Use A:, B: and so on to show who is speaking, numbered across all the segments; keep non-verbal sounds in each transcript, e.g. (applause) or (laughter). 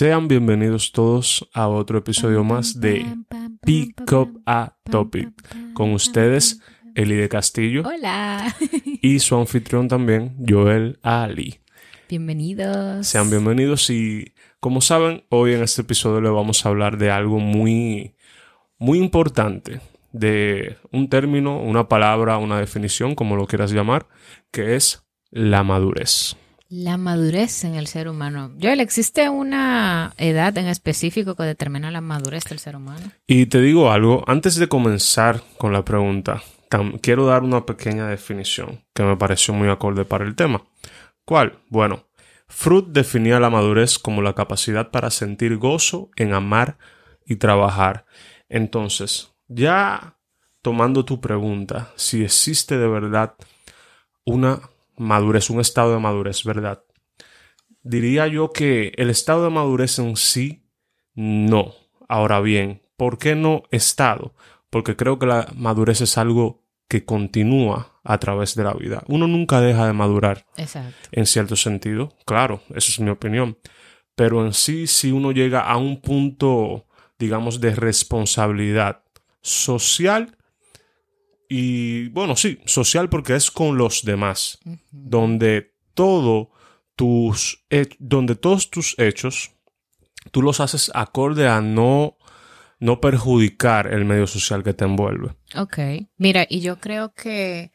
A: Sean bienvenidos todos a otro episodio más de Pick Up a Topic. Con ustedes, Eli de Castillo.
B: Hola. (laughs)
A: Y su anfitrión también, Joel Ali.
B: Bienvenidos.
A: Sean bienvenidos y como saben, hoy en este episodio le vamos a hablar de algo muy, muy importante, de un término, una palabra, una definición, como lo quieras llamar, que es la madurez.
B: La madurez en el ser humano. Joel, ¿existe una edad en específico que determina la madurez del ser humano?
A: Y te digo algo, antes de comenzar con la pregunta, quiero dar una pequeña definición que me pareció muy acorde para el tema. ¿Cuál? Bueno, Freud definía la madurez como la capacidad para sentir gozo en amar y trabajar. Entonces, ya tomando tu pregunta, si existe de verdad una madurez, un estado de madurez, ¿verdad? Diría yo que el estado de madurez en sí, no. Ahora bien, ¿por qué no estado? Porque creo que la madurez es algo que continúa a través de la vida. Uno nunca deja de madurar.
B: Exacto.
A: En cierto sentido, claro, esa es mi opinión. Pero en sí, si uno llega a un punto, digamos, de responsabilidad social y bueno, sí, social porque es con los demás, donde todo tus donde todos tus hechos tú los haces acorde a no no perjudicar el medio social que te envuelve.
B: Ok. Mira, y yo creo que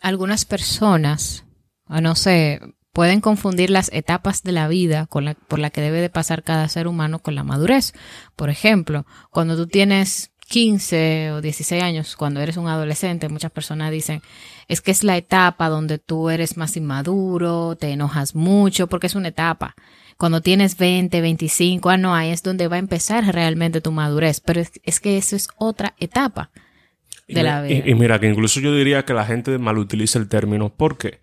B: algunas personas, no sé, pueden confundir las etapas de la vida con la, por la que debe de pasar cada ser humano con la madurez. Por ejemplo, cuando tú tienes 15 o 16 años, cuando eres un adolescente, muchas personas dicen, es que es la etapa donde tú eres más inmaduro, te enojas mucho, porque es una etapa. Cuando tienes 20, 25, ah, no, ahí es donde va a empezar realmente tu madurez, pero es, que eso es otra etapa de la vida.
A: Y, mira, que incluso yo diría que la gente mal utiliza el término. ¿Por qué? Porque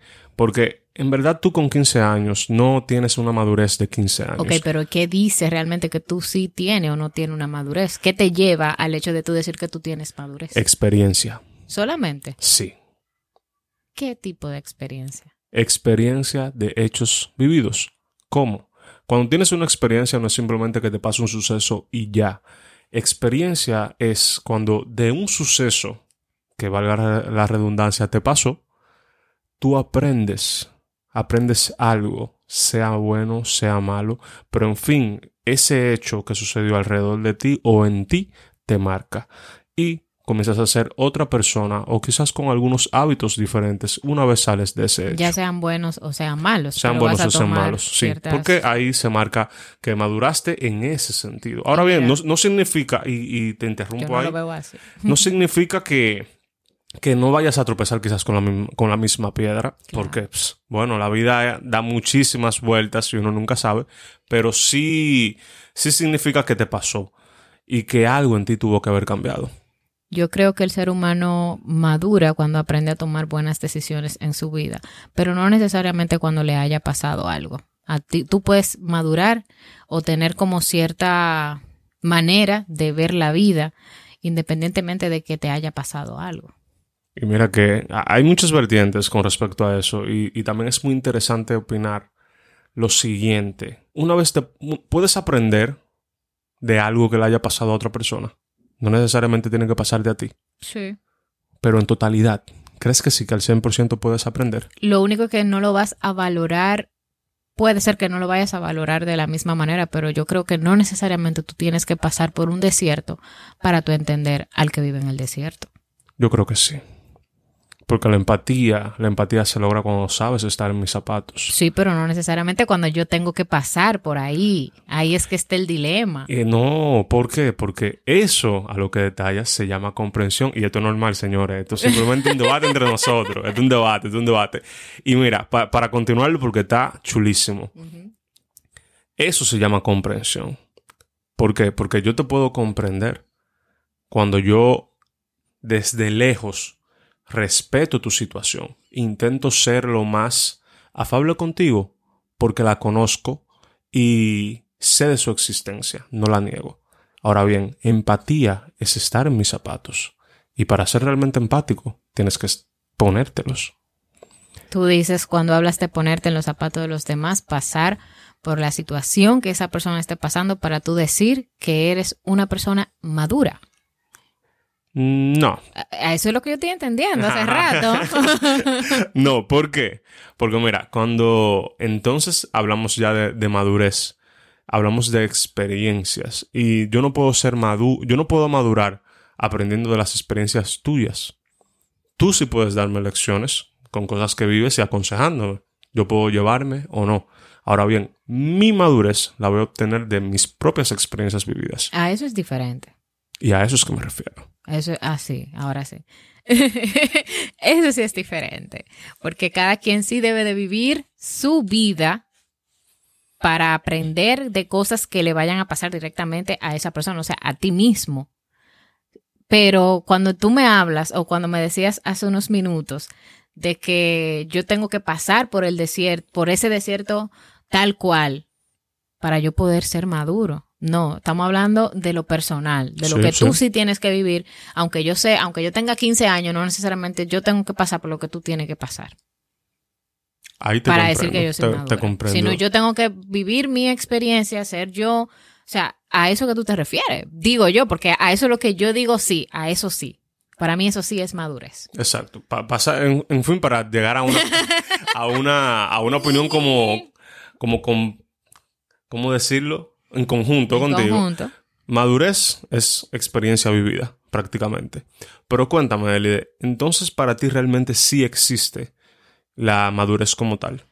A: en verdad tú con 15 años no tienes una madurez de 15 años.
B: Ok, pero ¿qué dice realmente que tú sí tienes o no tienes una madurez? ¿Qué te lleva al hecho de tú decir que tú tienes madurez?
A: Experiencia.
B: ¿Solamente?
A: Sí.
B: ¿Qué tipo de experiencia?
A: Experiencia de hechos vividos. ¿Cómo? Cuando tienes una experiencia no es simplemente que te pasa un suceso y ya. Experiencia es cuando de un suceso, que valga la redundancia, te pasó, tú aprendes, aprendes algo, sea bueno, sea malo, pero en fin, ese hecho que sucedió alrededor de ti o en ti te marca y comienzas a ser otra persona o quizás con algunos hábitos diferentes una vez sales de ese hecho.
B: Ya sean buenos o sean malos.
A: Sean buenos o sean malos, sí. Porque ahí se marca que maduraste en ese sentido. Ahora bien, no, significa, y, te interrumpo ahí, no significa que que no vayas a tropezar quizás con la, con la misma piedra, porque, pues, bueno, la vida da muchísimas vueltas y uno nunca sabe, pero sí, sí significa que te pasó y que algo en ti tuvo que haber cambiado.
B: Yo creo que el ser humano madura cuando aprende a tomar buenas decisiones en su vida, pero no necesariamente cuando le haya pasado algo. A ti, tú puedes madurar o tener como cierta manera de ver la vida independientemente de que te haya pasado algo.
A: Y mira que hay muchas vertientes con respecto a eso y, también es muy interesante opinar lo siguiente. Una vez te puedes aprender de algo que le haya pasado a otra persona. No necesariamente tiene que pasarte a ti.
B: Sí.
A: Pero en totalidad, ¿crees que sí que al 100% puedes aprender?
B: Lo único que no lo vas a valorar, puede ser que no lo vayas a valorar de la misma manera, pero yo creo que no necesariamente tú tienes que pasar por un desierto para tú entender al que vive en el desierto.
A: Yo creo que sí. Porque la empatía, la empatía se logra cuando sabes estar en mis zapatos.
B: Sí, pero no necesariamente cuando yo tengo que pasar por ahí. Ahí es que está el dilema.
A: Eh, no, ¿por qué? Porque eso a lo que detallas se llama comprensión. Y esto es normal, señores. Esto es simplemente un debate entre nosotros. Es un debate, es un debate. Y mira, para continuarlo, porque está chulísimo. Eso se llama comprensión. ¿Por qué? Porque yo te puedo comprender cuando yo desde lejos respeto tu situación, intento ser lo más afable contigo porque la conozco y sé de su existencia, no la niego. Ahora bien, empatía es estar en mis zapatos y para ser realmente empático tienes que ponértelos.
B: Tú dices cuando hablas de ponerte en los zapatos de los demás, pasar por la situación que esa persona esté pasando para tú decir que eres una persona madura.
A: No.
B: A- Eso es lo que yo estoy entendiendo hace rato. (laughs)
A: no, ¿por qué? Porque mira, cuando entonces hablamos ya de, de madurez, hablamos de experiencias y yo no puedo ser maduro, yo no puedo madurar aprendiendo de las experiencias tuyas. Tú sí puedes darme lecciones con cosas que vives y aconsejándome. Yo puedo llevarme o no. Ahora bien, mi madurez la voy a obtener de mis propias experiencias vividas.
B: A eso es diferente.
A: Y a eso es que me refiero.
B: Eso, ah, sí, ahora sí. (laughs) Eso sí es diferente, porque cada quien sí debe de vivir su vida para aprender de cosas que le vayan a pasar directamente a esa persona, o sea, a ti mismo. Pero cuando tú me hablas o cuando me decías hace unos minutos de que yo tengo que pasar por el desierto, por ese desierto tal cual, para yo poder ser maduro. No, estamos hablando de lo personal, de lo
A: Sí,
B: que tú
A: sí.
B: sí tienes que vivir, aunque yo sé, aunque yo tenga 15 años, no necesariamente yo tengo que pasar por lo que tú tienes que pasar
A: Ahí te
B: para
A: comprendo.
B: decir que yo soy
A: te,
B: madura.
A: te comprendo.
B: Sino yo tengo que vivir mi experiencia, ser yo, o sea, a eso que tú te refieres, digo yo, porque a eso es lo que yo digo sí, a eso sí. Para mí eso sí es madurez.
A: Exacto. Pa- pasa, en, en fin, para llegar a una, (laughs) a una, a una opinión como, como con, ¿cómo decirlo? En conjunto
B: En
A: contigo.
B: conjunto.
A: Madurez es experiencia vivida, prácticamente. Pero cuéntame, Elide, entonces para ti realmente sí existe la madurez como tal.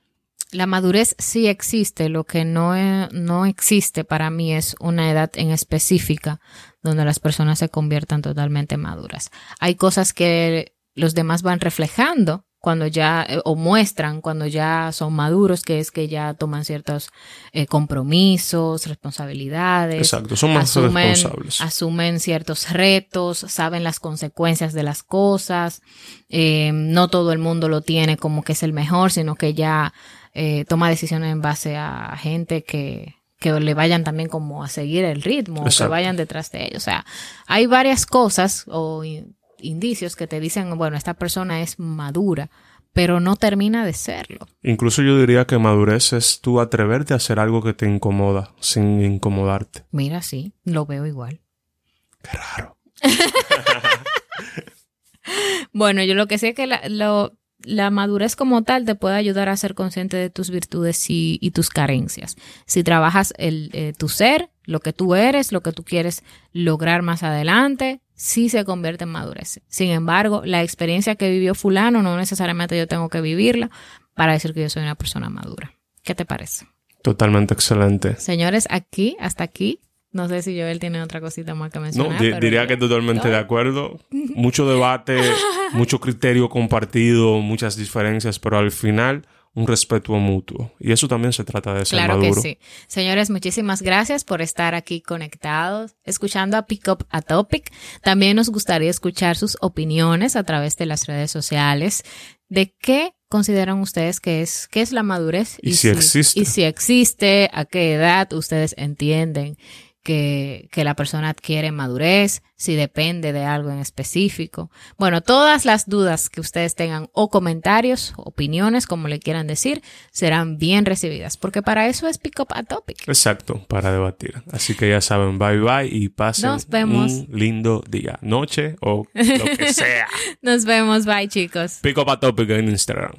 B: La madurez sí existe, lo que no, e- no existe para mí es una edad en específica donde las personas se conviertan totalmente maduras. Hay cosas que los demás van reflejando cuando ya, eh, o muestran cuando ya son maduros, que es que ya toman ciertos eh, compromisos, responsabilidades.
A: Exacto, son más
B: asumen,
A: responsables.
B: asumen ciertos retos, saben las consecuencias de las cosas. Eh, no todo el mundo lo tiene como que es el mejor, sino que ya eh, toma decisiones en base a gente que, que le vayan también como a seguir el ritmo, o que
A: Exacto.
B: vayan detrás de ellos. O sea, hay varias cosas o indicios que te dicen, bueno, esta persona es madura, pero no termina de serlo.
A: Incluso yo diría que madurez es tú atreverte a hacer algo que te incomoda sin incomodarte.
B: Mira, sí, lo veo igual.
A: Qué raro. (laughs)
B: Bueno, yo lo que sé es que la, lo- la madurez como tal te puede ayudar a ser consciente de tus virtudes y, y tus carencias. Si trabajas el, eh, tu ser, lo que tú eres, lo que tú quieres lograr más adelante, sí se convierte en madurez. Sin embargo, la experiencia que vivió fulano no necesariamente yo tengo que vivirla para decir que yo soy una persona madura. ¿Qué te parece?
A: Totalmente excelente.
B: Señores, aquí, hasta aquí, no sé si Joel tiene otra cosita más que
A: No,
B: mencionar.
A: di-
B: pero
A: diría
B: yo-
A: que totalmente de acuerdo. (laughs) Mucho debate, mucho criterio compartido, muchas diferencias, pero al final un respeto mutuo. Y eso también se trata de ser
B: Claro
A: maduro.
B: que sí. Señores, muchísimas gracias por estar aquí conectados, escuchando a Pick Up a Topic. También nos gustaría escuchar sus opiniones a través de las redes sociales de qué consideran ustedes que es, qué es la madurez
A: Y si existe.
B: Y si existe, a qué edad ustedes entienden que, que la persona adquiere madurez, si depende de algo en específico. Bueno, todas las dudas que ustedes tengan o comentarios, opiniones, como le quieran decir, serán bien recibidas, porque para eso es Pick Up a Topic.
A: Exacto, para debatir. Así que ya saben, bye bye y pasen
B: Nos vemos.
A: un lindo día, noche o lo que (laughs) sea.
B: Nos vemos, bye chicos.
A: Pick up a topic en Instagram.